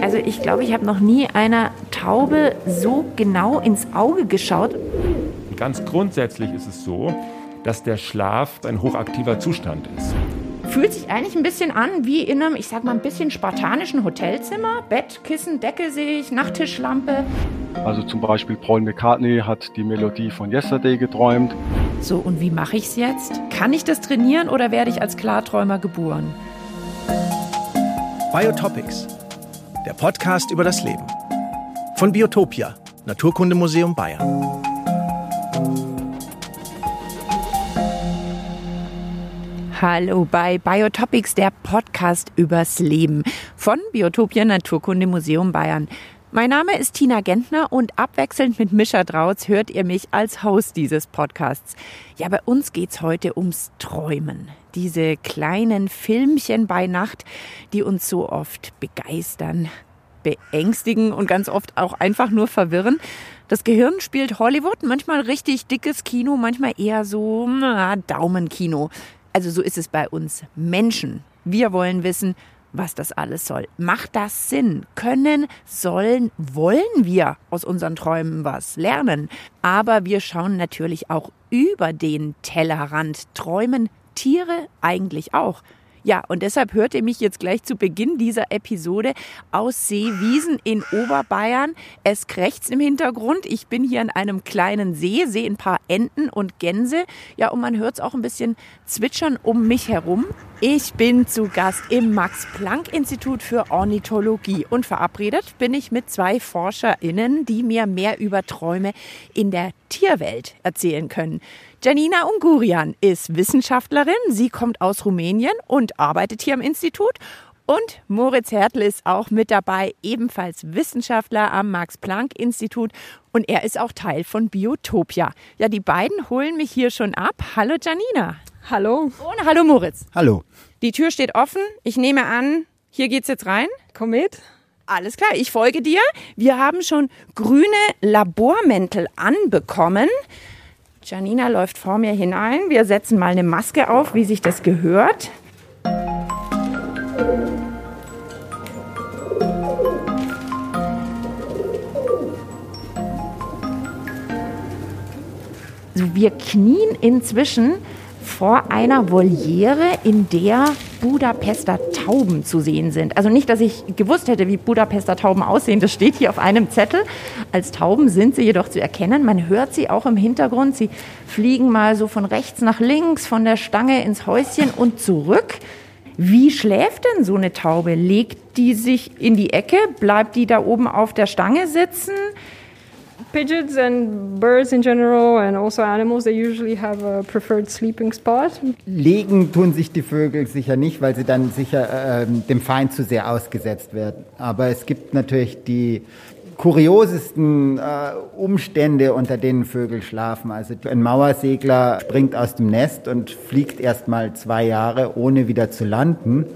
Also ich glaube, ich habe noch nie einer Taube so genau ins Auge geschaut. Ganz grundsätzlich ist es so, dass der Schlaf ein hochaktiver Zustand ist. Fühlt sich eigentlich ein bisschen an wie in einem, ich sag mal, ein bisschen spartanischen Hotelzimmer. Bett, Kissen, Decke sehe ich, Nachttischlampe. Also zum Beispiel Paul McCartney hat die Melodie von Yesterday geträumt. So, und wie mache ich es jetzt? Kann ich das trainieren oder werde ich als Klarträumer geboren? Biotopics, der Podcast über das Leben. Von Biotopia, Naturkundemuseum Bayern. Hallo bei Biotopics, der Podcast übers Leben von Biotopia Naturkundemuseum Bayern. Mein Name ist Tina Gentner und abwechselnd mit Mischa Drautz hört ihr mich als Host dieses Podcasts. Ja, bei uns geht's heute ums Träumen. Diese kleinen Filmchen bei Nacht, die uns so oft begeistern, beängstigen und ganz oft auch einfach nur verwirren. Das Gehirn spielt Hollywood, manchmal richtig dickes Kino, manchmal eher so na, Daumenkino. Also so ist es bei uns Menschen. Wir wollen wissen, was das alles soll. Macht das Sinn? Können, sollen, wollen wir aus unseren Träumen was lernen? Aber wir schauen natürlich auch über den Tellerrand. Träumen Tiere eigentlich auch? Ja, und deshalb hört ihr mich jetzt gleich zu Beginn dieser Episode aus Seewiesen in Oberbayern. Es krächzt im Hintergrund. Ich bin hier an einem kleinen See, sehe ein paar Enten und Gänse. Ja, und man hört es auch ein bisschen zwitschern um mich herum. Ich bin zu Gast im Max-Planck-Institut für Ornithologie und verabredet bin ich mit zwei ForscherInnen, die mir mehr über Träume in der Tierwelt erzählen können. Janina Ungurian ist Wissenschaftlerin. Sie kommt aus Rumänien und arbeitet hier am Institut. Und Moritz Hertel ist auch mit dabei, ebenfalls Wissenschaftler am Max-Planck-Institut. Und er ist auch Teil von Biotopia. Ja, die beiden holen mich hier schon ab. Hallo Janina. Hallo. Und hallo Moritz. Hallo. Die Tür steht offen. Ich nehme an, hier geht's jetzt rein. Komm mit. Alles klar, ich folge dir. Wir haben schon grüne Labormäntel anbekommen. Janina läuft vor mir hinein. Wir setzen mal eine Maske auf, wie sich das gehört. Also wir knien inzwischen vor einer Voliere, in der Budapester Tauben zu sehen sind. Also nicht, dass ich gewusst hätte, wie Budapester Tauben aussehen. Das steht hier auf einem Zettel. Als Tauben sind sie jedoch zu erkennen. Man hört sie auch im Hintergrund. Sie fliegen mal so von rechts nach links, von der Stange ins Häuschen und zurück. Wie schläft denn so eine Taube? Legt die sich in die Ecke? Bleibt die da oben auf der Stange sitzen? Pigeons and birds in general and also animals, they usually have a preferred sleeping spot. Legen tun sich die Vögel sicher nicht, weil sie dann sicher äh, dem Feind zu sehr ausgesetzt werden. Aber es gibt natürlich die kuriosesten äh, Umstände, unter denen Vögel schlafen. Also ein Mauersegler springt aus dem Nest und fliegt erst mal zwei Jahre, ohne wieder zu landen.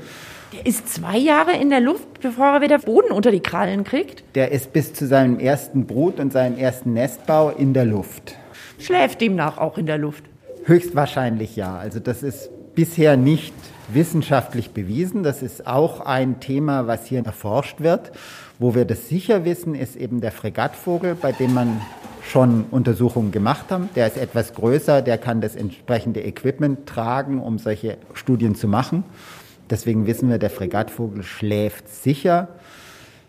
Der ist zwei Jahre in der Luft, bevor er wieder Boden unter die Krallen kriegt? Der ist bis zu seinem ersten Brut und seinem ersten Nestbau in der Luft. Schläft demnach auch in der Luft? Höchstwahrscheinlich ja. Also das ist bisher nicht wissenschaftlich bewiesen. Das ist auch ein Thema, was hier erforscht wird. Wo wir das sicher wissen, ist eben der Fregattvogel, bei dem man schon Untersuchungen gemacht haben. Der ist etwas größer, der kann das entsprechende Equipment tragen, um solche Studien zu machen. Deswegen wissen wir, der Fregattvogel schläft sicher.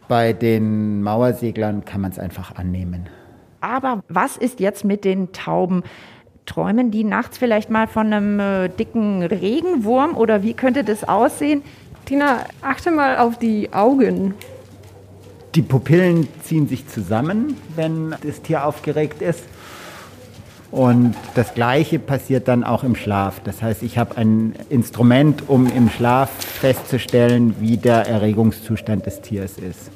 Bei den Mauerseglern kann man es einfach annehmen. Aber was ist jetzt mit den Tauben? Träumen die nachts vielleicht mal von einem äh, dicken Regenwurm oder wie könnte das aussehen? Tina, achte mal auf die Augen. Die Pupillen ziehen sich zusammen, wenn das Tier aufgeregt ist. Und das Gleiche passiert dann auch im Schlaf. Das heißt, ich habe ein Instrument, um im Schlaf festzustellen, wie der Erregungszustand des Tiers ist.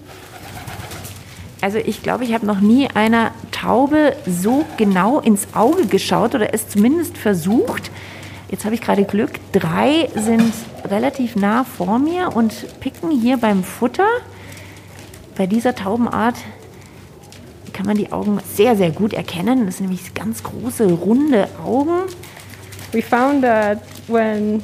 Also ich glaube, ich habe noch nie einer Taube so genau ins Auge geschaut oder es zumindest versucht. Jetzt habe ich gerade Glück. Drei sind relativ nah vor mir und picken hier beim Futter. Bei dieser Taubenart kann man die Augen sehr, sehr gut erkennen. Das sind nämlich ganz große, runde Augen. We found that when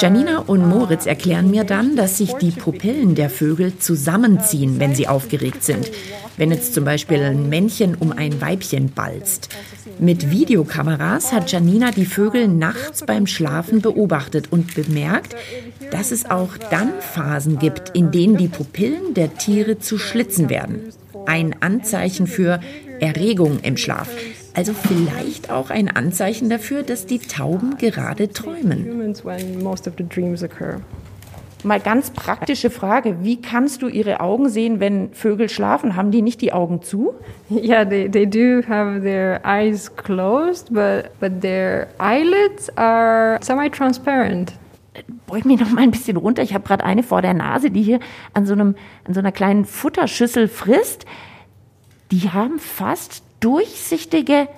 Janina und Moritz erklären mir dann, dass sich die Pupillen der Vögel zusammenziehen, wenn sie aufgeregt sind. Wenn jetzt zum Beispiel ein Männchen um ein Weibchen balzt. Mit Videokameras hat Janina die Vögel nachts beim Schlafen beobachtet und bemerkt, dass es auch dann Phasen gibt, in denen die Pupillen der Tiere zu Schlitzen werden. Ein Anzeichen für Erregung im Schlaf. Also vielleicht auch ein Anzeichen dafür, dass die Tauben gerade träumen. Mal ganz praktische Frage. Wie kannst du ihre Augen sehen, wenn Vögel schlafen? Haben die nicht die Augen zu? Yeah, they, they do have their eyes closed, but, but their eyelids are semi-transparent. Beug mich noch mal ein bisschen runter. Ich habe gerade eine vor der Nase, die hier an so, einem, an so einer kleinen Futterschüssel frisst. Die haben fast durchsichtige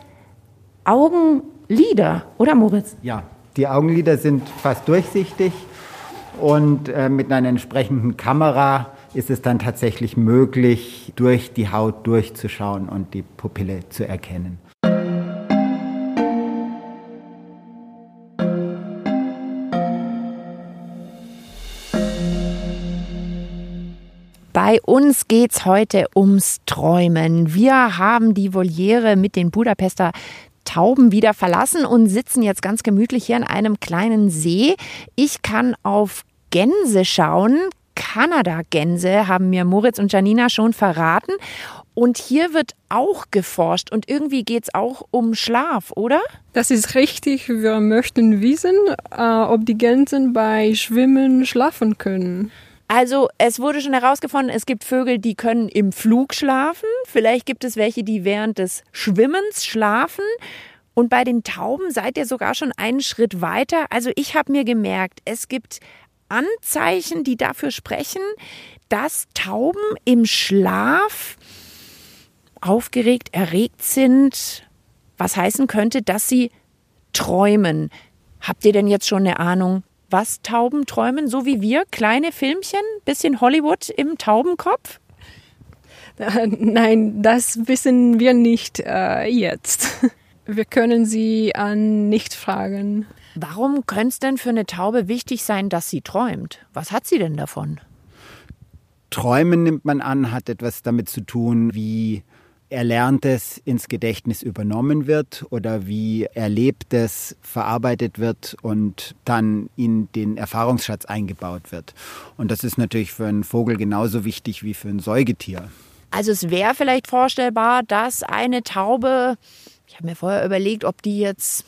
Augenlider, oder Moritz? Ja, die Augenlider sind fast durchsichtig und äh, mit einer entsprechenden Kamera ist es dann tatsächlich möglich, durch die Haut durchzuschauen und die Pupille zu erkennen. Bei uns geht's heute ums Träumen. Wir haben die Voliere mit den Budapester Tauben wieder verlassen und sitzen jetzt ganz gemütlich hier an einem kleinen See. Ich kann auf Gänse schauen. Kanada-Gänse haben mir Moritz und Janina schon verraten. Und hier wird auch geforscht und irgendwie geht es auch um Schlaf, oder? Das ist richtig. Wir möchten wissen, äh, ob die Gänse bei Schwimmen schlafen können. Also es wurde schon herausgefunden, es gibt Vögel, die können im Flug schlafen. Vielleicht gibt es welche, die während des Schwimmens schlafen. Und bei den Tauben seid ihr sogar schon einen Schritt weiter. Also ich habe mir gemerkt, es gibt Anzeichen, die dafür sprechen, dass Tauben im Schlaf aufgeregt, erregt sind, was heißen könnte, dass sie träumen. Habt ihr denn jetzt schon eine Ahnung, was Tauben träumen, so wie wir? Kleine Filmchen, bisschen Hollywood im Taubenkopf? Nein, das wissen wir nicht äh, jetzt. Wir können sie an nicht fragen. Warum könnte es denn für eine Taube wichtig sein, dass sie träumt? Was hat sie denn davon? Träumen nimmt man an, hat etwas damit zu tun, wie Erlerntes ins Gedächtnis übernommen wird oder wie Erlebtes verarbeitet wird und dann in den Erfahrungsschatz eingebaut wird. Und das ist natürlich für einen Vogel genauso wichtig wie für ein Säugetier. Also es wäre vielleicht vorstellbar, dass eine Taube, ich habe mir vorher überlegt, ob die jetzt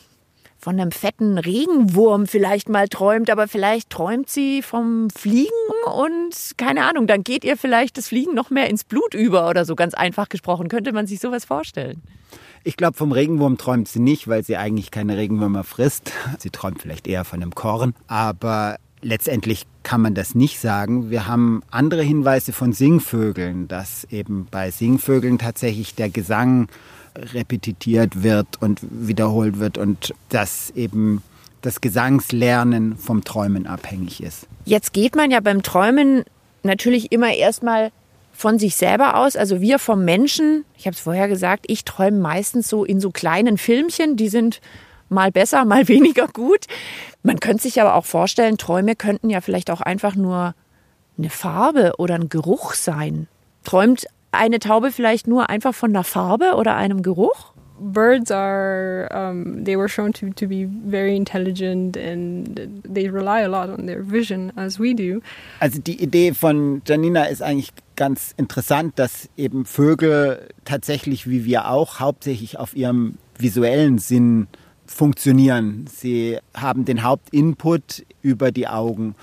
von einem fetten Regenwurm vielleicht mal träumt, aber vielleicht träumt sie vom Fliegen und keine Ahnung, dann geht ihr vielleicht das Fliegen noch mehr ins Blut über oder so ganz einfach gesprochen. Könnte man sich sowas vorstellen? Ich glaube, vom Regenwurm träumt sie nicht, weil sie eigentlich keine Regenwürmer frisst. Sie träumt vielleicht eher von einem Korn, aber letztendlich kann man das nicht sagen. Wir haben andere Hinweise von Singvögeln, dass eben bei Singvögeln tatsächlich der Gesang repetitiert wird und wiederholt wird und dass eben das Gesangslernen vom Träumen abhängig ist. Jetzt geht man ja beim Träumen natürlich immer erstmal von sich selber aus, also wir vom Menschen. Ich habe es vorher gesagt, ich träume meistens so in so kleinen Filmchen, die sind mal besser, mal weniger gut. Man könnte sich aber auch vorstellen, Träume könnten ja vielleicht auch einfach nur eine Farbe oder ein Geruch sein. Träumt eine Taube vielleicht nur einfach von der Farbe oder einem Geruch? birds are um, they were shown to, to be very intelligent and they rely a lot on their vision as we do. Also die Idee von Janina ist eigentlich ganz interessant, dass eben Vögel tatsächlich wie wir auch hauptsächlich auf ihrem visuellen Sinn funktionieren. Sie haben den Hauptinput über die Augen.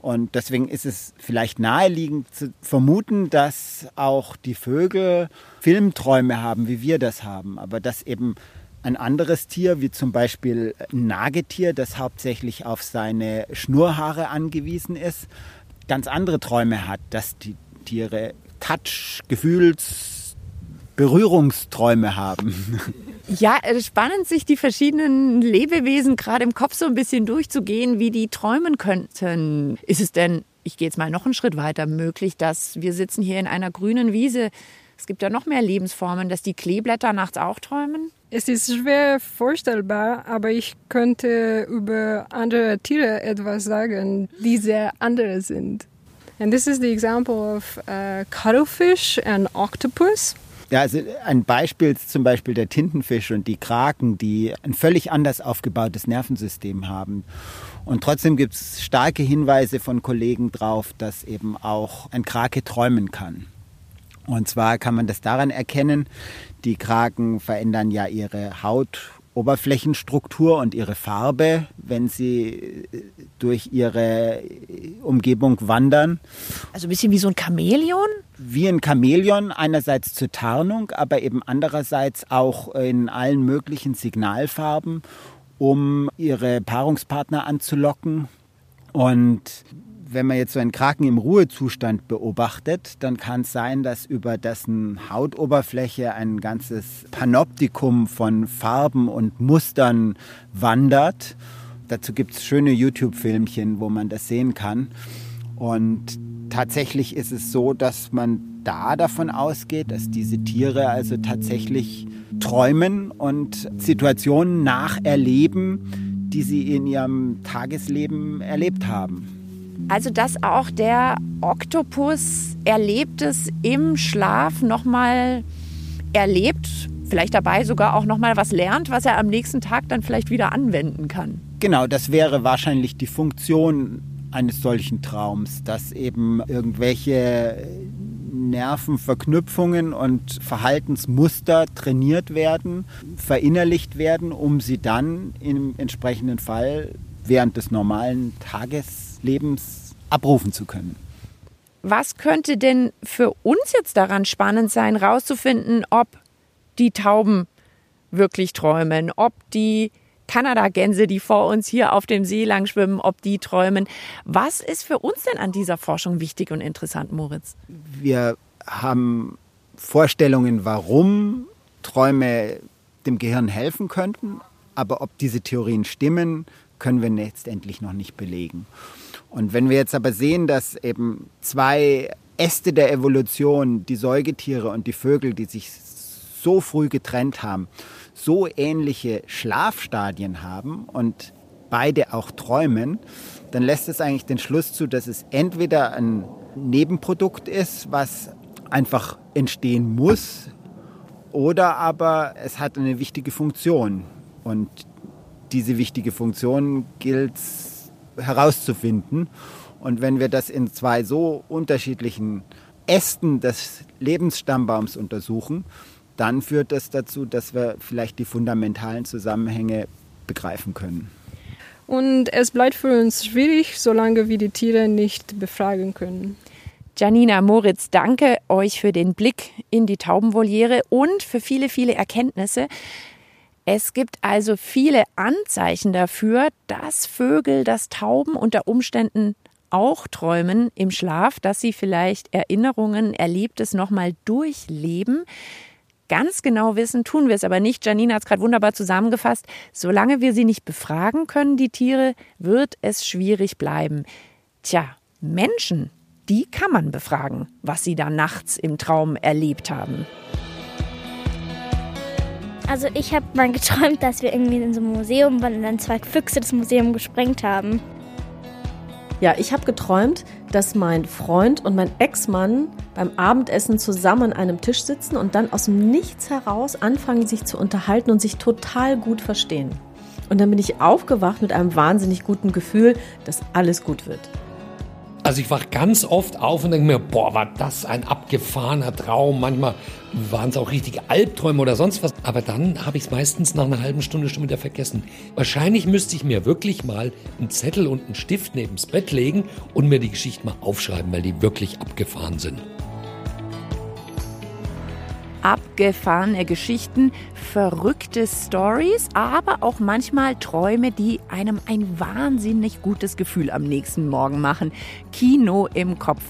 Und deswegen ist es vielleicht naheliegend zu vermuten, dass auch die Vögel Filmträume haben, wie wir das haben. Aber dass eben ein anderes Tier, wie zum Beispiel ein Nagetier, das hauptsächlich auf seine Schnurhaare angewiesen ist, ganz andere Träume hat, dass die Tiere Touch, Gefühls, Berührungsträume haben. Ja, spannend, sich die verschiedenen Lebewesen gerade im Kopf so ein bisschen durchzugehen, wie die träumen könnten. Ist es denn, ich gehe jetzt mal noch einen Schritt weiter, möglich, dass wir sitzen hier in einer grünen Wiese, Es gibt ja noch mehr Lebensformen, dass die Kleeblätter nachts auch träumen. Es ist schwer vorstellbar, aber ich könnte über andere Tiere etwas sagen, die sehr andere sind. And this is the example of uh, cuttlefish and octopus. Ja, also ein Beispiel ist zum Beispiel der Tintenfisch und die Kraken, die ein völlig anders aufgebautes Nervensystem haben. Und trotzdem gibt es starke Hinweise von Kollegen drauf, dass eben auch ein Krake träumen kann. Und zwar kann man das daran erkennen, die Kraken verändern ja ihre Hautoberflächenstruktur und ihre Farbe, wenn sie durch ihre Umgebung wandern. Also ein bisschen wie so ein Chamäleon? Wie ein Chamäleon, einerseits zur Tarnung, aber eben andererseits auch in allen möglichen Signalfarben, um ihre Paarungspartner anzulocken. Und wenn man jetzt so einen Kraken im Ruhezustand beobachtet, dann kann es sein, dass über dessen Hautoberfläche ein ganzes Panoptikum von Farben und Mustern wandert. Dazu gibt es schöne YouTube-Filmchen, wo man das sehen kann. Und tatsächlich ist es so, dass man da davon ausgeht, dass diese Tiere also tatsächlich träumen und Situationen nacherleben, die sie in ihrem Tagesleben erlebt haben. Also dass auch der Oktopus Erlebtes im Schlaf nochmal erlebt, vielleicht dabei sogar auch nochmal was lernt, was er am nächsten Tag dann vielleicht wieder anwenden kann. Genau, das wäre wahrscheinlich die Funktion eines solchen Traums, dass eben irgendwelche Nervenverknüpfungen und Verhaltensmuster trainiert werden, verinnerlicht werden, um sie dann im entsprechenden Fall während des normalen Tageslebens abrufen zu können. Was könnte denn für uns jetzt daran spannend sein, herauszufinden, ob die Tauben wirklich träumen, ob die Kanadagänse, die vor uns hier auf dem See lang schwimmen, ob die träumen. Was ist für uns denn an dieser Forschung wichtig und interessant, Moritz? Wir haben Vorstellungen, warum Träume dem Gehirn helfen könnten, aber ob diese Theorien stimmen, können wir letztendlich noch nicht belegen. Und wenn wir jetzt aber sehen, dass eben zwei Äste der Evolution, die Säugetiere und die Vögel, die sich so früh getrennt haben, so ähnliche Schlafstadien haben und beide auch träumen, dann lässt es eigentlich den Schluss zu, dass es entweder ein Nebenprodukt ist, was einfach entstehen muss, oder aber es hat eine wichtige Funktion. Und diese wichtige Funktion gilt herauszufinden. Und wenn wir das in zwei so unterschiedlichen Ästen des Lebensstammbaums untersuchen, dann führt das dazu, dass wir vielleicht die fundamentalen Zusammenhänge begreifen können. Und es bleibt für uns schwierig, solange wir die Tiere nicht befragen können. Janina Moritz, danke euch für den Blick in die Taubenvoliere und für viele, viele Erkenntnisse. Es gibt also viele Anzeichen dafür, dass Vögel, dass Tauben unter Umständen auch träumen im Schlaf, dass sie vielleicht Erinnerungen, Erlebtes nochmal durchleben. Ganz genau wissen tun wir es aber nicht. Janina hat es gerade wunderbar zusammengefasst. Solange wir sie nicht befragen können, die Tiere, wird es schwierig bleiben. Tja, Menschen, die kann man befragen, was sie da nachts im Traum erlebt haben. Also ich habe mal geträumt, dass wir irgendwie in so einem Museum waren und dann zwei Füchse das Museum gesprengt haben. Ja, ich habe geträumt, dass mein Freund und mein Ex-Mann beim Abendessen zusammen an einem Tisch sitzen und dann aus dem Nichts heraus anfangen, sich zu unterhalten und sich total gut verstehen. Und dann bin ich aufgewacht mit einem wahnsinnig guten Gefühl, dass alles gut wird. Also ich wach ganz oft auf und denke mir, boah, war das ein abgefahrener Traum. Manchmal waren es auch richtige Albträume oder sonst was. Aber dann habe ich es meistens nach einer halben Stunde schon wieder vergessen. Wahrscheinlich müsste ich mir wirklich mal einen Zettel und einen Stift neben's Bett legen und mir die Geschichte mal aufschreiben, weil die wirklich abgefahren sind abgefahrene Geschichten, verrückte Stories, aber auch manchmal Träume, die einem ein wahnsinnig gutes Gefühl am nächsten Morgen machen. Kino im Kopf.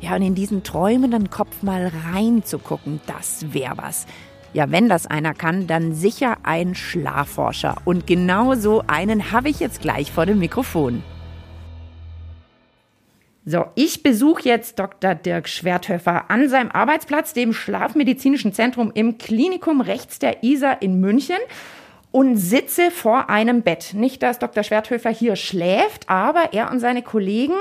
Ja, und in diesen träumenden Kopf mal reinzugucken, das wäre was. Ja, wenn das einer kann, dann sicher ein Schlafforscher. Und genau so einen habe ich jetzt gleich vor dem Mikrofon. So, ich besuche jetzt Dr. Dirk Schwerthöfer an seinem Arbeitsplatz, dem Schlafmedizinischen Zentrum im Klinikum rechts der Isar in München und sitze vor einem Bett. Nicht, dass Dr. Schwerthöfer hier schläft, aber er und seine Kollegen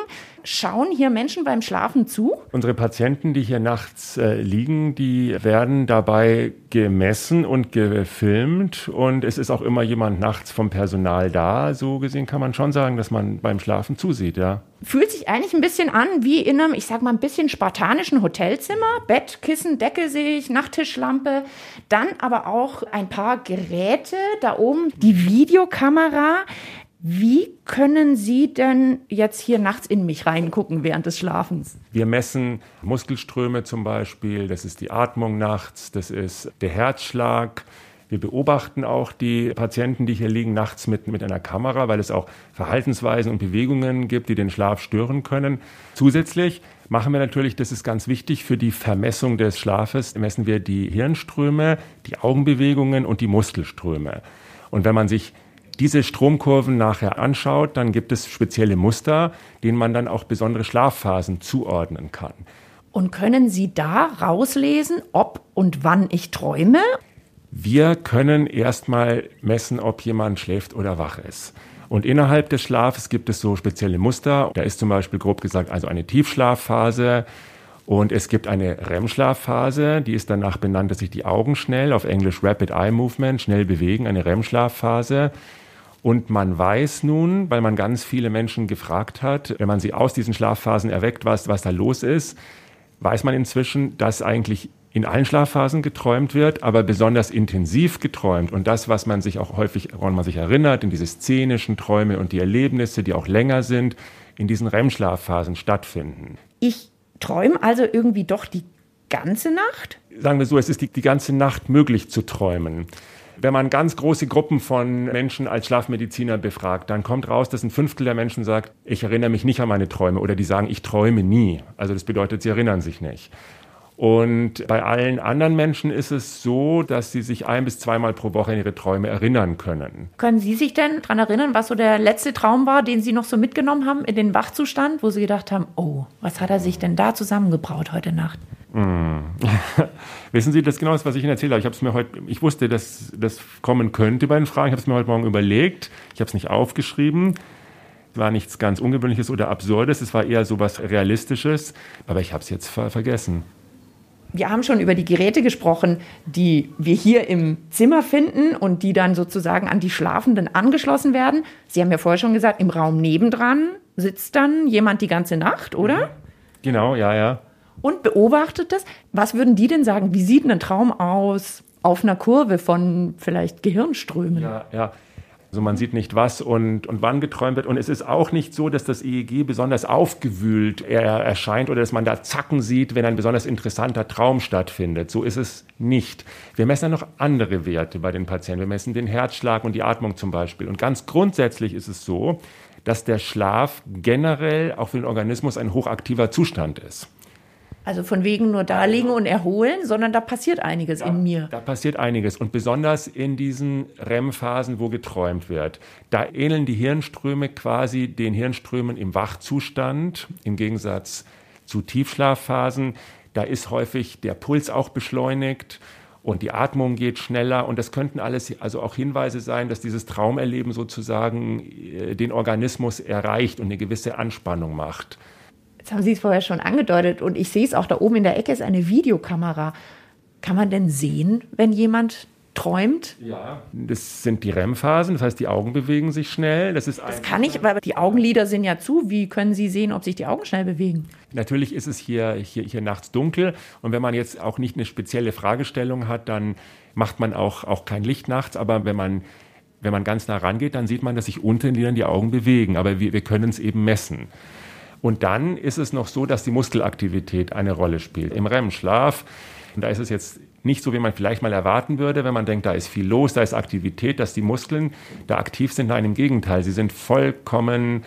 schauen hier Menschen beim Schlafen zu. Unsere Patienten, die hier nachts äh, liegen, die werden dabei gemessen und gefilmt und es ist auch immer jemand nachts vom Personal da. So gesehen kann man schon sagen, dass man beim Schlafen zusieht, ja. Fühlt sich eigentlich ein bisschen an wie in einem, ich sag mal, ein bisschen spartanischen Hotelzimmer. Bett, Kissen, Decke sehe ich, Nachttischlampe. Dann aber auch ein paar Geräte. Da oben die Videokamera. Wie können Sie denn jetzt hier nachts in mich reingucken während des Schlafens? Wir messen Muskelströme zum Beispiel, das ist die Atmung nachts, das ist der Herzschlag. Wir beobachten auch die Patienten, die hier liegen, nachts mit, mit einer Kamera, weil es auch Verhaltensweisen und Bewegungen gibt, die den Schlaf stören können. Zusätzlich machen wir natürlich, das ist ganz wichtig für die Vermessung des Schlafes, messen wir die Hirnströme, die Augenbewegungen und die Muskelströme. Und wenn man sich diese Stromkurven nachher anschaut, dann gibt es spezielle Muster, denen man dann auch besondere Schlafphasen zuordnen kann. Und können Sie da rauslesen, ob und wann ich träume? Wir können erstmal messen, ob jemand schläft oder wach ist. Und innerhalb des Schlafes gibt es so spezielle Muster. Da ist zum Beispiel grob gesagt also eine Tiefschlafphase und es gibt eine REM-Schlafphase, die ist danach benannt, dass sich die Augen schnell, auf Englisch Rapid Eye Movement, schnell bewegen, eine REM-Schlafphase. Und man weiß nun, weil man ganz viele Menschen gefragt hat, wenn man sie aus diesen Schlafphasen erweckt, was, was da los ist, weiß man inzwischen, dass eigentlich in allen Schlafphasen geträumt wird, aber besonders intensiv geträumt. Und das, was man sich auch häufig, woran man sich erinnert, in diese szenischen Träume und die Erlebnisse, die auch länger sind, in diesen REM-Schlafphasen stattfinden. Ich träume also irgendwie doch die ganze Nacht? Sagen wir so, es ist die, die ganze Nacht möglich zu träumen. Wenn man ganz große Gruppen von Menschen als Schlafmediziner befragt, dann kommt raus, dass ein Fünftel der Menschen sagt, ich erinnere mich nicht an meine Träume oder die sagen, ich träume nie. Also das bedeutet, sie erinnern sich nicht. Und bei allen anderen Menschen ist es so, dass sie sich ein bis zweimal pro Woche an ihre Träume erinnern können. Können Sie sich denn daran erinnern, was so der letzte Traum war, den Sie noch so mitgenommen haben in den Wachzustand, wo Sie gedacht haben, oh, was hat er sich denn da zusammengebraut heute Nacht? Wissen Sie, das genau ist, was ich Ihnen erzählt habe. Ich habe es mir heute, ich wusste, dass das kommen könnte bei den Fragen. Ich habe es mir heute Morgen überlegt. Ich habe es nicht aufgeschrieben war nichts ganz Ungewöhnliches oder Absurdes, es war eher so was Realistisches, aber ich habe es jetzt ver vergessen wir haben schon über die Geräte gesprochen, die wir hier im Zimmer finden und die dann sozusagen an die Schlafenden angeschlossen werden. Sie haben ja vorher schon gesagt, im Raum nebendran sitzt dann jemand die ganze Nacht, oder? Genau, ja, ja. Und beobachtet das. Was würden die denn sagen? Wie sieht ein Traum aus auf einer Kurve von vielleicht Gehirnströmen? Ja, ja. Also man sieht nicht, was und, und wann geträumt wird. Und es ist auch nicht so, dass das EEG besonders aufgewühlt erscheint oder dass man da Zacken sieht, wenn ein besonders interessanter Traum stattfindet. So ist es nicht. Wir messen ja noch andere Werte bei den Patienten. Wir messen den Herzschlag und die Atmung zum Beispiel. Und ganz grundsätzlich ist es so, dass der Schlaf generell auch für den Organismus ein hochaktiver Zustand ist. Also von wegen nur da liegen und erholen, sondern da passiert einiges ja, in mir. Da passiert einiges und besonders in diesen REM-Phasen, wo geträumt wird. Da ähneln die Hirnströme quasi den Hirnströmen im Wachzustand im Gegensatz zu Tiefschlafphasen. Da ist häufig der Puls auch beschleunigt und die Atmung geht schneller und das könnten alles also auch Hinweise sein, dass dieses Traumerleben sozusagen äh, den Organismus erreicht und eine gewisse Anspannung macht. Jetzt haben Sie es vorher schon angedeutet und ich sehe es auch da oben in der Ecke ist eine Videokamera. Kann man denn sehen, wenn jemand träumt? Ja, das sind die REM-Phasen, das heißt, die Augen bewegen sich schnell. Das, ist das kann ich, aber die Augenlider sind ja zu. Wie können Sie sehen, ob sich die Augen schnell bewegen? Natürlich ist es hier, hier, hier nachts dunkel und wenn man jetzt auch nicht eine spezielle Fragestellung hat, dann macht man auch, auch kein Licht nachts, aber wenn man wenn man ganz nah rangeht, dann sieht man, dass sich Lidern die Augen bewegen, aber wir, wir können es eben messen. Und dann ist es noch so, dass die Muskelaktivität eine Rolle spielt. Im REM-Schlaf, und da ist es jetzt nicht so, wie man vielleicht mal erwarten würde, wenn man denkt, da ist viel los, da ist Aktivität, dass die Muskeln da aktiv sind. Nein, im Gegenteil, sie sind vollkommen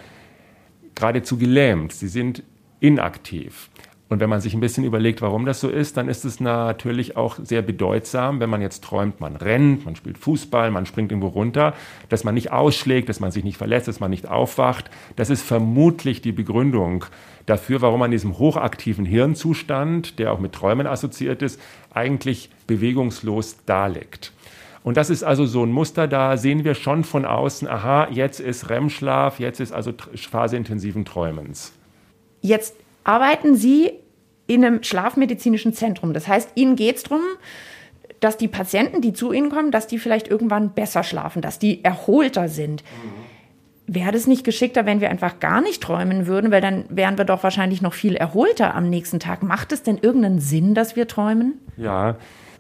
geradezu gelähmt, sie sind inaktiv. Und wenn man sich ein bisschen überlegt, warum das so ist, dann ist es natürlich auch sehr bedeutsam, wenn man jetzt träumt, man rennt, man spielt Fußball, man springt irgendwo runter, dass man nicht ausschlägt, dass man sich nicht verletzt, dass man nicht aufwacht. Das ist vermutlich die Begründung dafür, warum man in diesem hochaktiven Hirnzustand, der auch mit Träumen assoziiert ist, eigentlich bewegungslos daliegt. Und das ist also so ein Muster, da sehen wir schon von außen, aha, jetzt ist REM-Schlaf, jetzt ist also Phase intensiven Träumens. Jetzt arbeiten Sie in einem schlafmedizinischen Zentrum. Das heißt, Ihnen geht es darum, dass die Patienten, die zu Ihnen kommen, dass die vielleicht irgendwann besser schlafen, dass die erholter sind. Mhm. Wäre das nicht geschickter, wenn wir einfach gar nicht träumen würden, weil dann wären wir doch wahrscheinlich noch viel erholter am nächsten Tag. Macht es denn irgendeinen Sinn, dass wir träumen? Ja,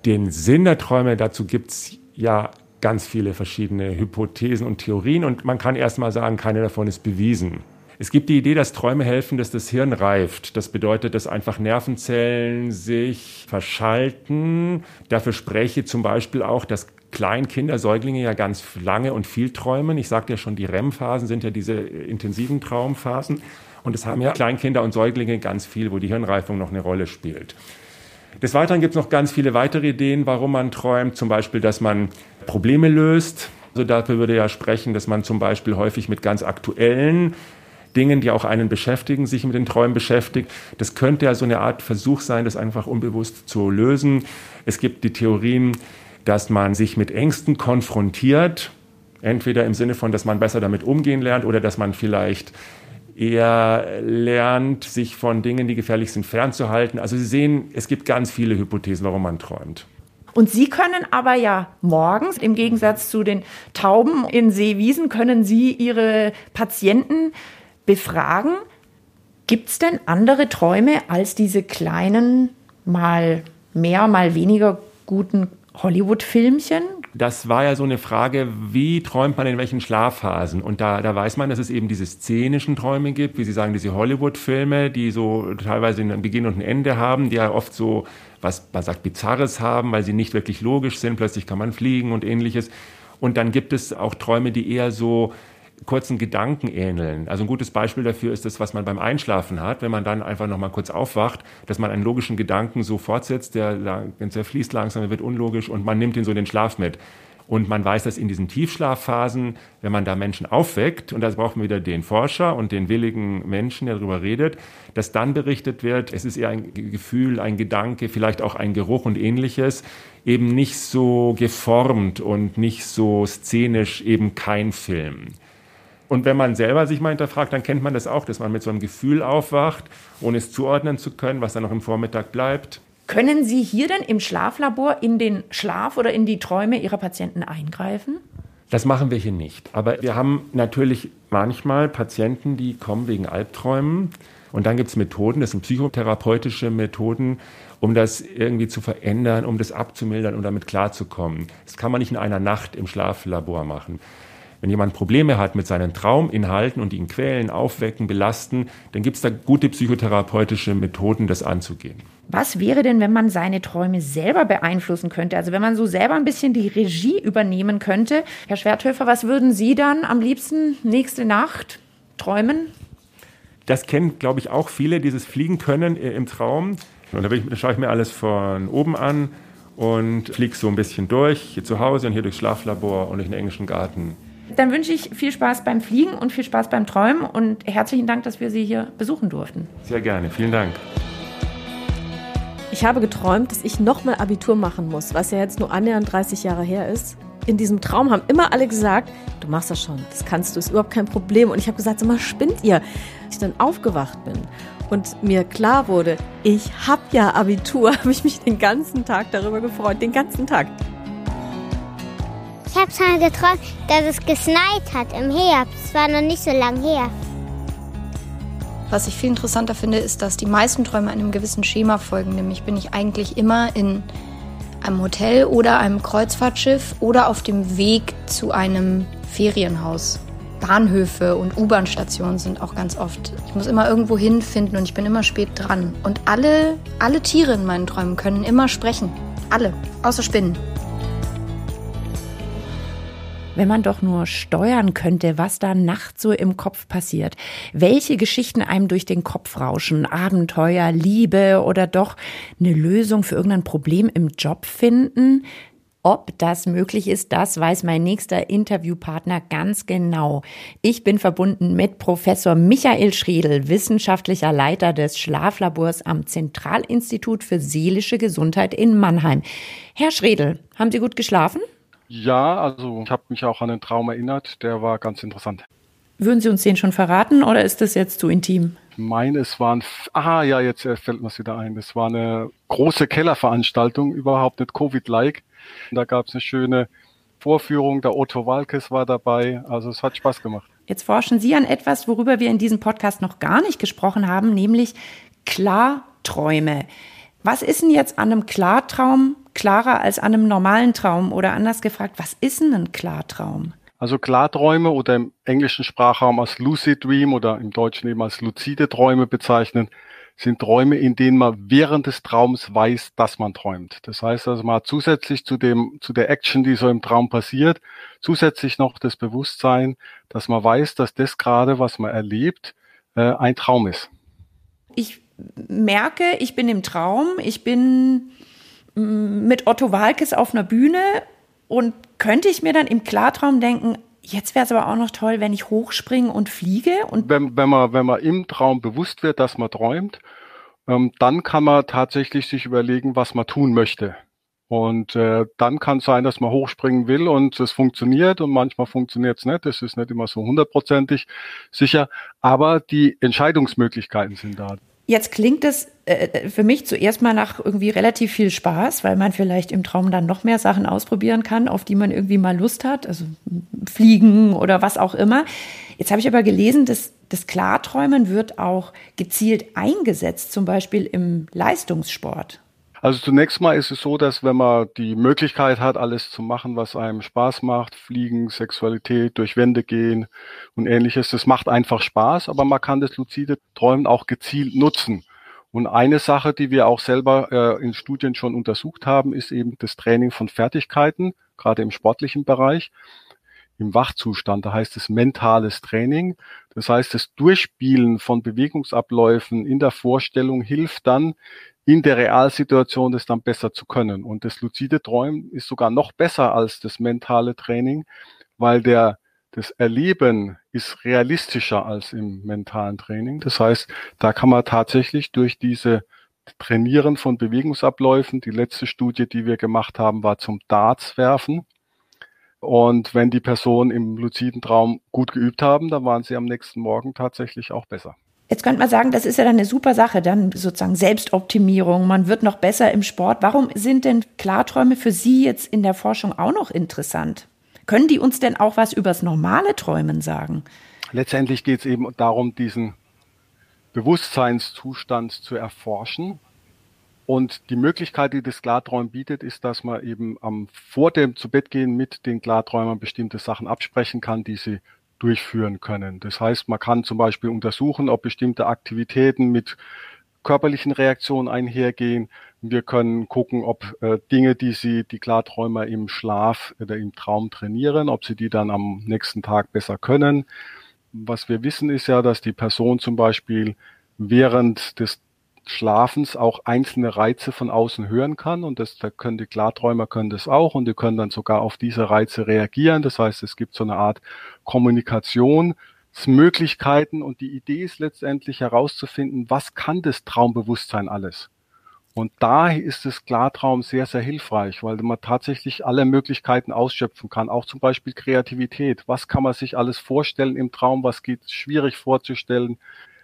den Sinn der Träume, dazu gibt es ja ganz viele verschiedene Hypothesen und Theorien und man kann erst mal sagen, keine davon ist bewiesen. Es gibt die Idee, dass Träume helfen, dass das Hirn reift. Das bedeutet, dass einfach Nervenzellen sich verschalten. Dafür spreche zum Beispiel auch, dass Kleinkinder, Säuglinge ja ganz lange und viel träumen. Ich sagte ja schon, die REM-Phasen sind ja diese intensiven Traumphasen. Und es haben ja Kleinkinder und Säuglinge ganz viel, wo die Hirnreifung noch eine Rolle spielt. Des Weiteren gibt es noch ganz viele weitere Ideen, warum man träumt. Zum Beispiel, dass man Probleme löst. Also dafür würde ja sprechen, dass man zum Beispiel häufig mit ganz aktuellen Dingen, die auch einen beschäftigen, sich mit den Träumen beschäftigt. Das könnte ja so eine Art Versuch sein, das einfach unbewusst zu lösen. Es gibt die Theorien, dass man sich mit Ängsten konfrontiert, entweder im Sinne von, dass man besser damit umgehen lernt oder dass man vielleicht eher lernt, sich von Dingen, die gefährlich sind, fernzuhalten. Also Sie sehen, es gibt ganz viele Hypothesen, warum man träumt. Und Sie können aber ja morgens, im Gegensatz zu den Tauben in Seewiesen, können Sie Ihre Patienten befragen, gibt es denn andere Träume als diese kleinen, mal mehr, mal weniger guten Hollywood-Filmchen? Das war ja so eine Frage, wie träumt man in welchen Schlafphasen? Und da, da weiß man, dass es eben diese szenischen Träume gibt, wie Sie sagen, diese Hollywood-Filme, die so teilweise einen Beginn und ein Ende haben, die ja oft so, was man sagt, Bizarres haben, weil sie nicht wirklich logisch sind. Plötzlich kann man fliegen und ähnliches. Und dann gibt es auch Träume, die eher so kurzen Gedanken ähneln. Also ein gutes Beispiel dafür ist das, was man beim Einschlafen hat, wenn man dann einfach noch mal kurz aufwacht, dass man einen logischen Gedanken so fortsetzt, der, der fließt langsam, der wird unlogisch und man nimmt ihn so in den Schlaf mit. Und man weiß, dass in diesen Tiefschlafphasen, wenn man da Menschen aufweckt, und da braucht man wieder den Forscher und den willigen Menschen, der darüber redet, dass dann berichtet wird, es ist eher ein Gefühl, ein Gedanke, vielleicht auch ein Geruch und ähnliches, eben nicht so geformt und nicht so szenisch, eben kein Film. Und wenn man selber sich mal hinterfragt, dann kennt man das auch, dass man mit so einem Gefühl aufwacht, ohne es zuordnen zu können, was dann noch im Vormittag bleibt. Können Sie hier denn im Schlaflabor in den Schlaf oder in die Träume Ihrer Patienten eingreifen? Das machen wir hier nicht. Aber wir haben natürlich manchmal Patienten, die kommen wegen Albträumen. Und dann gibt es Methoden, das sind psychotherapeutische Methoden, um das irgendwie zu verändern, um das abzumildern, um damit klarzukommen. Das kann man nicht in einer Nacht im Schlaflabor machen. Wenn jemand Probleme hat mit seinen Trauminhalten und ihn quälen, aufwecken, belasten, dann gibt es da gute psychotherapeutische Methoden, das anzugehen. Was wäre denn, wenn man seine Träume selber beeinflussen könnte? Also wenn man so selber ein bisschen die Regie übernehmen könnte. Herr Schwerthöfer, was würden Sie dann am liebsten nächste Nacht träumen? Das kennen, glaube ich, auch viele, dieses Fliegen können im Traum. Und da, ich, da schaue ich mir alles von oben an und fliege so ein bisschen durch, hier zu Hause und hier durchs Schlaflabor und durch den englischen Garten. Dann wünsche ich viel Spaß beim Fliegen und viel Spaß beim Träumen und herzlichen Dank, dass wir Sie hier besuchen durften. Sehr gerne, vielen Dank. Ich habe geträumt, dass ich nochmal Abitur machen muss, was ja jetzt nur annähernd 30 Jahre her ist. In diesem Traum haben immer alle gesagt, du machst das schon, das kannst du, ist überhaupt kein Problem. Und ich habe gesagt, sag mal, spinnt ihr? Als ich dann aufgewacht bin und mir klar wurde, ich habe ja Abitur, habe ich mich den ganzen Tag darüber gefreut, den ganzen Tag. Ich habe schon geträumt, dass es gesneit hat im Herbst. Es war noch nicht so lange her. Was ich viel interessanter finde, ist, dass die meisten Träume einem gewissen Schema folgen. Nämlich bin ich eigentlich immer in einem Hotel oder einem Kreuzfahrtschiff oder auf dem Weg zu einem Ferienhaus. Bahnhöfe und U-Bahn-Stationen sind auch ganz oft. Ich muss immer irgendwo hinfinden und ich bin immer spät dran. Und alle, alle Tiere in meinen Träumen können immer sprechen. Alle, außer Spinnen. Wenn man doch nur steuern könnte, was da nachts so im Kopf passiert. Welche Geschichten einem durch den Kopf rauschen. Abenteuer, Liebe oder doch eine Lösung für irgendein Problem im Job finden. Ob das möglich ist, das weiß mein nächster Interviewpartner ganz genau. Ich bin verbunden mit Professor Michael Schredel, wissenschaftlicher Leiter des Schlaflabors am Zentralinstitut für seelische Gesundheit in Mannheim. Herr Schredel, haben Sie gut geschlafen? Ja, also ich habe mich auch an den Traum erinnert, der war ganz interessant. Würden Sie uns den schon verraten oder ist das jetzt zu intim? Ich meine, es waren, ah ja, jetzt fällt mir es wieder ein, es war eine große Kellerveranstaltung, überhaupt nicht Covid-like. Da gab es eine schöne Vorführung, der Otto Walkes war dabei, also es hat Spaß gemacht. Jetzt forschen Sie an etwas, worüber wir in diesem Podcast noch gar nicht gesprochen haben, nämlich Klarträume. Was ist denn jetzt an einem Klartraum klarer als an einem normalen Traum? Oder anders gefragt, was ist denn ein Klartraum? Also Klarträume oder im englischen Sprachraum als Lucid Dream oder im Deutschen eben als luzide Träume bezeichnen, sind Träume, in denen man während des Traums weiß, dass man träumt. Das heißt also, man hat zusätzlich zu dem, zu der Action, die so im Traum passiert, zusätzlich noch das Bewusstsein, dass man weiß, dass das gerade, was man erlebt, äh, ein Traum ist. Ich merke, ich bin im Traum, ich bin mm, mit Otto Walkes auf einer Bühne und könnte ich mir dann im Klartraum denken, Jetzt wäre es aber auch noch toll, wenn ich hochspringe und fliege. Und wenn, wenn, man, wenn man im Traum bewusst wird, dass man träumt, ähm, dann kann man tatsächlich sich überlegen, was man tun möchte. Und äh, dann kann es sein, dass man hochspringen will und es funktioniert und manchmal funktioniert es nicht. Das ist nicht immer so hundertprozentig sicher, aber die Entscheidungsmöglichkeiten sind da. Jetzt klingt es äh, für mich zuerst mal nach irgendwie relativ viel Spaß, weil man vielleicht im Traum dann noch mehr Sachen ausprobieren kann, auf die man irgendwie mal Lust hat, also fliegen oder was auch immer. Jetzt habe ich aber gelesen, dass das Klarträumen wird auch gezielt eingesetzt, zum Beispiel im Leistungssport. Also zunächst mal ist es so, dass wenn man die Möglichkeit hat, alles zu machen, was einem Spaß macht, Fliegen, Sexualität, durch Wände gehen und ähnliches, das macht einfach Spaß, aber man kann das luzide Träumen auch gezielt nutzen. Und eine Sache, die wir auch selber äh, in Studien schon untersucht haben, ist eben das Training von Fertigkeiten, gerade im sportlichen Bereich, im Wachzustand. Da heißt es mentales Training. Das heißt, das Durchspielen von Bewegungsabläufen in der Vorstellung hilft dann, in der Realsituation das dann besser zu können. Und das luzide Träumen ist sogar noch besser als das mentale Training, weil der, das Erleben ist realistischer als im mentalen Training. Das heißt, da kann man tatsächlich durch diese Trainieren von Bewegungsabläufen, die letzte Studie, die wir gemacht haben, war zum Darts werfen. Und wenn die Personen im luziden Traum gut geübt haben, dann waren sie am nächsten Morgen tatsächlich auch besser. Jetzt könnte man sagen, das ist ja dann eine super Sache, dann sozusagen Selbstoptimierung, man wird noch besser im Sport. Warum sind denn Klarträume für Sie jetzt in der Forschung auch noch interessant? Können die uns denn auch was übers normale Träumen sagen? Letztendlich geht es eben darum, diesen Bewusstseinszustand zu erforschen. Und die Möglichkeit, die das Klarträumen bietet, ist, dass man eben am, vor dem Zubettgehen mit den Klarträumern bestimmte Sachen absprechen kann, die sie durchführen können. Das heißt, man kann zum Beispiel untersuchen, ob bestimmte Aktivitäten mit körperlichen Reaktionen einhergehen. Wir können gucken, ob äh, Dinge, die sie, die Klarträumer im Schlaf oder im Traum trainieren, ob sie die dann am nächsten Tag besser können. Was wir wissen ist ja, dass die Person zum Beispiel während des Schlafens auch einzelne Reize von außen hören kann und das da können die Klarträumer können das auch und die können dann sogar auf diese Reize reagieren. Das heißt, es gibt so eine Art Kommunikationsmöglichkeiten und die Idee ist letztendlich herauszufinden, was kann das Traumbewusstsein alles? Und da ist das Klartraum sehr, sehr hilfreich, weil man tatsächlich alle Möglichkeiten ausschöpfen kann, auch zum Beispiel Kreativität. Was kann man sich alles vorstellen im Traum? Was geht schwierig vorzustellen?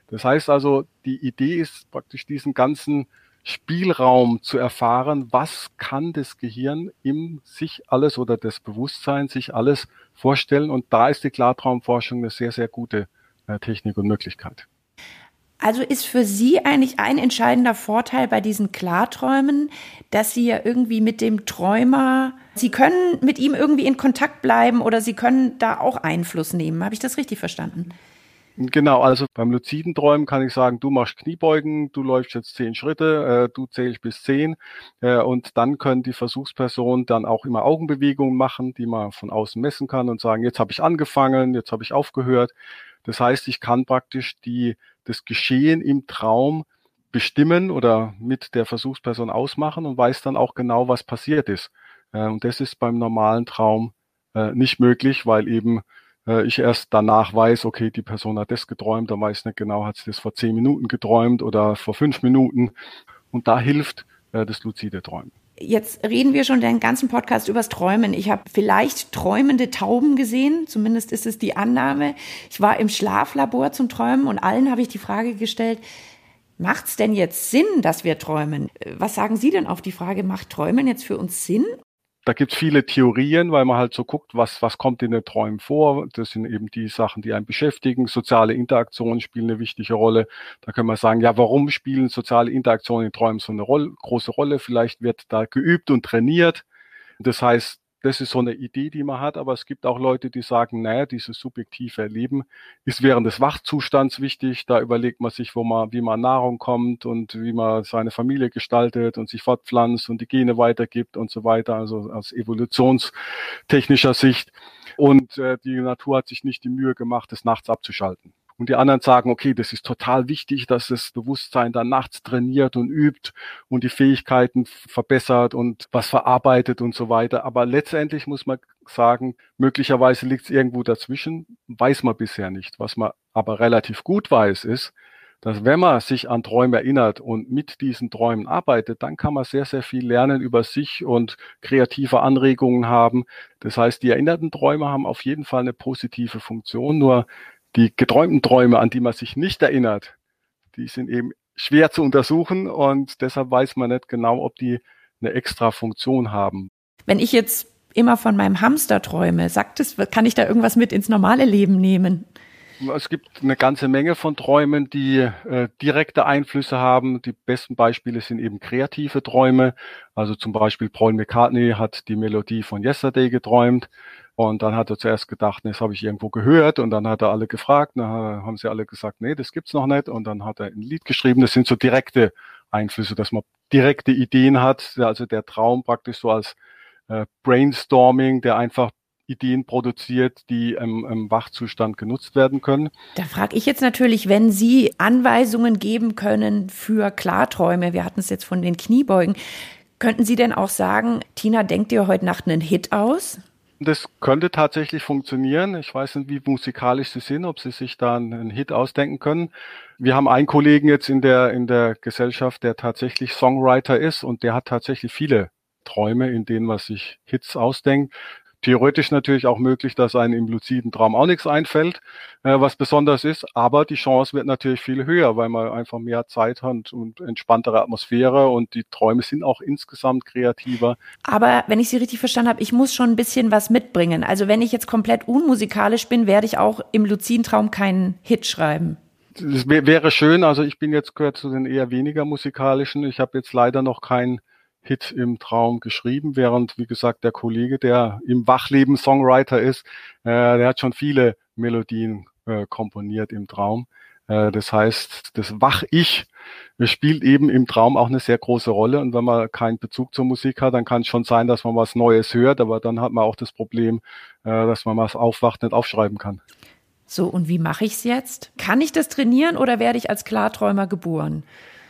Das heißt also, die Idee ist praktisch diesen ganzen Spielraum zu erfahren, was kann das Gehirn im sich alles oder das Bewusstsein sich alles vorstellen. Und da ist die Klartraumforschung eine sehr, sehr gute äh, Technik und Möglichkeit. Also ist für Sie eigentlich ein entscheidender Vorteil bei diesen Klarträumen, dass Sie ja irgendwie mit dem Träumer, Sie können mit ihm irgendwie in Kontakt bleiben oder Sie können da auch Einfluss nehmen. Habe ich das richtig verstanden? Genau, also beim luziden Träumen kann ich sagen, du machst Kniebeugen, du läufst jetzt zehn Schritte, äh, du zählst bis zehn äh, und dann können die Versuchspersonen dann auch immer Augenbewegungen machen, die man von außen messen kann und sagen, jetzt habe ich angefangen, jetzt habe ich aufgehört. Das heißt, ich kann praktisch die, das Geschehen im Traum bestimmen oder mit der Versuchsperson ausmachen und weiß dann auch genau, was passiert ist. Äh, und das ist beim normalen Traum äh, nicht möglich, weil eben äh, ich erst danach weiß, okay, die Person hat das geträumt, dann weiß ich nicht genau, hat sie das vor zehn Minuten geträumt oder vor fünf Minuten. Und da hilft äh, das luzide Träumen. Jetzt reden wir schon den ganzen Podcast übers Träumen. Ich habe vielleicht träumende Tauben gesehen, zumindest ist es die Annahme. Ich war im Schlaflabor zum Träumen und allen habe ich die Frage gestellt, macht es denn jetzt Sinn, dass wir träumen? Was sagen Sie denn auf die Frage, macht Träumen jetzt für uns Sinn da gibt es viele Theorien, weil man halt so guckt, was, was kommt in den Träumen vor. Das sind eben die Sachen, die einen beschäftigen. Soziale Interaktionen spielen eine wichtige Rolle. Da können wir sagen, ja, warum spielen soziale Interaktionen in Träumen so eine Rolle, große Rolle? Vielleicht wird da geübt und trainiert. Das heißt, das ist so eine Idee, die man hat, aber es gibt auch Leute, die sagen, naja, dieses subjektive Erleben ist während des Wachzustands wichtig. Da überlegt man sich, wo man, wie man Nahrung kommt und wie man seine Familie gestaltet und sich fortpflanzt und die Gene weitergibt und so weiter, also aus evolutionstechnischer Sicht. Und äh, die Natur hat sich nicht die Mühe gemacht, das nachts abzuschalten. Und die anderen sagen, okay, das ist total wichtig, dass das Bewusstsein dann nachts trainiert und übt und die Fähigkeiten verbessert und was verarbeitet und so weiter. Aber letztendlich muss man sagen, möglicherweise liegt es irgendwo dazwischen, weiß man bisher nicht. Was man aber relativ gut weiß, ist, dass wenn man sich an Träume erinnert und mit diesen Träumen arbeitet, dann kann man sehr, sehr viel lernen über sich und kreative Anregungen haben. Das heißt, die erinnerten Träume haben auf jeden Fall eine positive Funktion. Nur die geträumten Träume, an die man sich nicht erinnert, die sind eben schwer zu untersuchen und deshalb weiß man nicht genau, ob die eine extra Funktion haben. Wenn ich jetzt immer von meinem Hamster träume, sagt es, kann ich da irgendwas mit ins normale Leben nehmen? Es gibt eine ganze Menge von Träumen, die äh, direkte Einflüsse haben. Die besten Beispiele sind eben kreative Träume. Also zum Beispiel Paul McCartney hat die Melodie von Yesterday geträumt. Und dann hat er zuerst gedacht, nee, das habe ich irgendwo gehört. Und dann hat er alle gefragt. Dann haben sie alle gesagt, nee, das gibt's noch nicht. Und dann hat er ein Lied geschrieben. Das sind so direkte Einflüsse, dass man direkte Ideen hat. Also der Traum praktisch so als äh, Brainstorming, der einfach Ideen produziert, die im, im Wachzustand genutzt werden können. Da frage ich jetzt natürlich, wenn Sie Anweisungen geben können für Klarträume, wir hatten es jetzt von den Kniebeugen, könnten Sie denn auch sagen, Tina, denkt ihr heute Nacht einen Hit aus? Das könnte tatsächlich funktionieren. Ich weiß nicht, wie musikalisch Sie sind, ob Sie sich da einen Hit ausdenken können. Wir haben einen Kollegen jetzt in der, in der Gesellschaft, der tatsächlich Songwriter ist und der hat tatsächlich viele Träume, in denen man sich Hits ausdenkt theoretisch natürlich auch möglich, dass einem im luziden Traum auch nichts einfällt, äh, was besonders ist. Aber die Chance wird natürlich viel höher, weil man einfach mehr Zeit hat und entspanntere Atmosphäre und die Träume sind auch insgesamt kreativer. Aber wenn ich Sie richtig verstanden habe, ich muss schon ein bisschen was mitbringen. Also wenn ich jetzt komplett unmusikalisch bin, werde ich auch im luziden Traum keinen Hit schreiben. Das wäre schön. Also ich bin jetzt gehört zu den eher weniger musikalischen. Ich habe jetzt leider noch keinen Hit im Traum geschrieben, während, wie gesagt, der Kollege, der im Wachleben Songwriter ist, äh, der hat schon viele Melodien äh, komponiert im Traum. Äh, das heißt, das Wach-Ich spielt eben im Traum auch eine sehr große Rolle. Und wenn man keinen Bezug zur Musik hat, dann kann es schon sein, dass man was Neues hört, aber dann hat man auch das Problem, äh, dass man was aufwacht, nicht aufschreiben kann. So, und wie mache ich es jetzt? Kann ich das trainieren oder werde ich als Klarträumer geboren?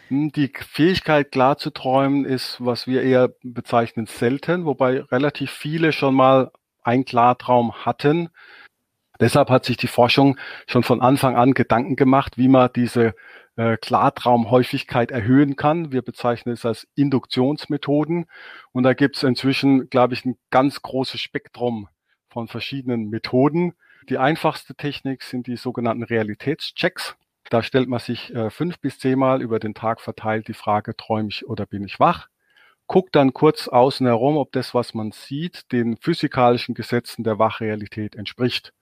Hm, die Fähigkeit, klar zu träumen, ist, was wir eher bezeichnen, selten, wobei relativ viele schon mal einen Klartraum hatten. Deshalb hat sich die Forschung schon von Anfang an Gedanken gemacht, wie man diese äh, Klartraumhäufigkeit erhöhen kann. Wir bezeichnen es als Induktionsmethoden. Und da gibt es inzwischen, glaube ich, ein ganz großes Spektrum von verschiedenen Methoden. Die einfachste Technik sind die sogenannten Realitätschecks. Da stellt man sich äh, fünf bis zehnmal über den Tag verteilt die Frage, träume ich oder bin ich wach? Guckt dann kurz außen herum, ob das, was man sieht, den physikalischen Gesetzen der Wachrealität entspricht.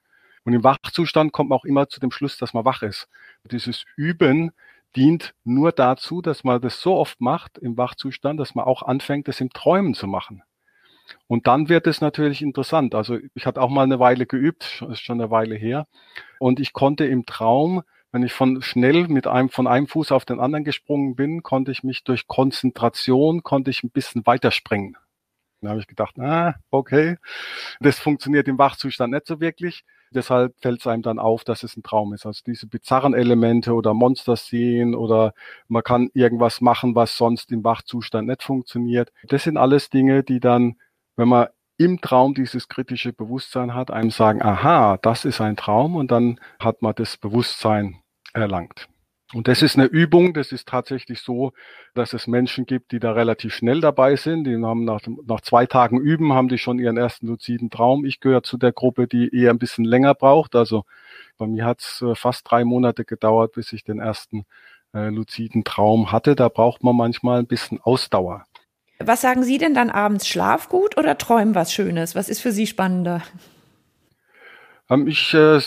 Und im Wachzustand kommt man auch immer zu dem Schluss, dass man wach ist. Dieses Üben dient nur dazu, dass man das so oft macht im Wachzustand, dass man auch anfängt, das im Träumen zu machen. Und dann wird es natürlich interessant. Also ich hatte auch mal eine Weile geübt, ist schon eine Weile her. Und ich konnte im Traum, wenn ich von schnell mit einem, von einem Fuß auf den anderen gesprungen bin, konnte ich mich durch Konzentration, konnte ich ein bisschen weiterspringen. Dann habe ich gedacht, ah, okay, das funktioniert im Wachzustand nicht so wirklich. Deshalb fällt es einem dann auf, dass es ein Traum ist. Also diese bizarren Elemente oder Monster sehen oder man kann irgendwas machen, was sonst im Wachzustand nicht funktioniert. Das sind alles Dinge, die dann, wenn man im Traum dieses kritische Bewusstsein hat, einem sagen, aha, das ist ein Traum und dann hat man das Bewusstsein erlangt. Und das ist eine Übung, das ist tatsächlich so, dass es Menschen gibt, die da relativ schnell dabei sind. Die haben nach, nach zwei Tagen Üben, haben die schon ihren ersten luziden Traum. Ich gehöre zu der Gruppe, die eher ein bisschen länger braucht. Also bei mir hat es äh, fast drei Monate gedauert, bis ich den ersten äh, luziden Traum hatte. Da braucht man manchmal ein bisschen Ausdauer. Was sagen Sie denn dann abends? Schlaf gut oder träumen was Schönes? Was ist für Sie spannender? Ähm, ich äh,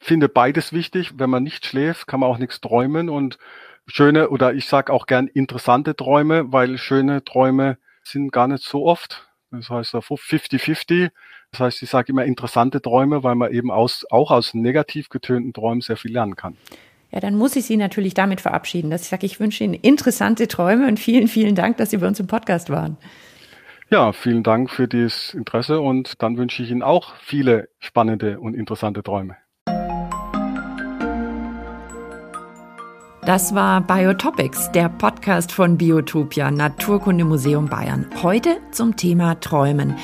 finde beides wichtig. Wenn man nicht schläft, kann man auch nichts träumen und schöne oder ich sage auch gern interessante Träume, weil schöne Träume sind gar nicht so oft. Das heißt 50-50. Das heißt, ich sage immer interessante Träume, weil man eben aus, auch aus negativ getönten Träumen sehr viel lernen kann. Ja, dann muss ich Sie natürlich damit verabschieden, dass ich sage, ich wünsche Ihnen interessante Träume und vielen, vielen Dank, dass Sie bei uns im Podcast waren. Ja, vielen Dank für das Interesse und dann wünsche ich Ihnen auch viele spannende und interessante Träume. Das war Biotopics, der Podcast von Biotopia, Naturkundemuseum Bayern. Heute zum Thema Träumen.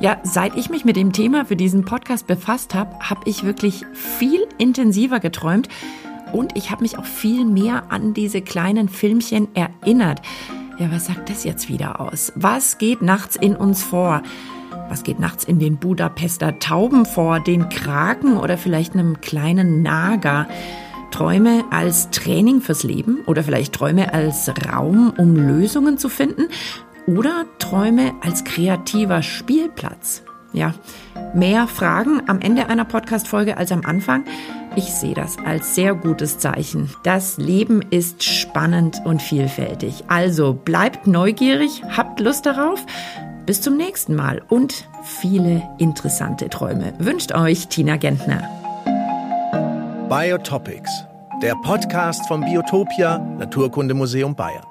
Ja, seit ich mich mit dem Thema für diesen Podcast befasst habe, habe ich wirklich viel intensiver geträumt und ich habe mich auch viel mehr an diese kleinen Filmchen erinnert. Ja, was sagt das jetzt wieder aus? Was geht nachts in uns vor? Was geht nachts in den Budapester Tauben vor, den Kraken oder vielleicht einem kleinen Nager? Träume als Training fürs Leben oder vielleicht Träume als Raum, um Lösungen zu finden oder Träume als kreativer Spielplatz? Ja, mehr Fragen am Ende einer Podcast-Folge als am Anfang. Ich sehe das als sehr gutes Zeichen. Das Leben ist spannend und vielfältig. Also bleibt neugierig, habt Lust darauf. Bis zum nächsten Mal und viele interessante Träume wünscht euch Tina Gentner. Biotopics, der Podcast vom Biotopia Naturkundemuseum Bayern.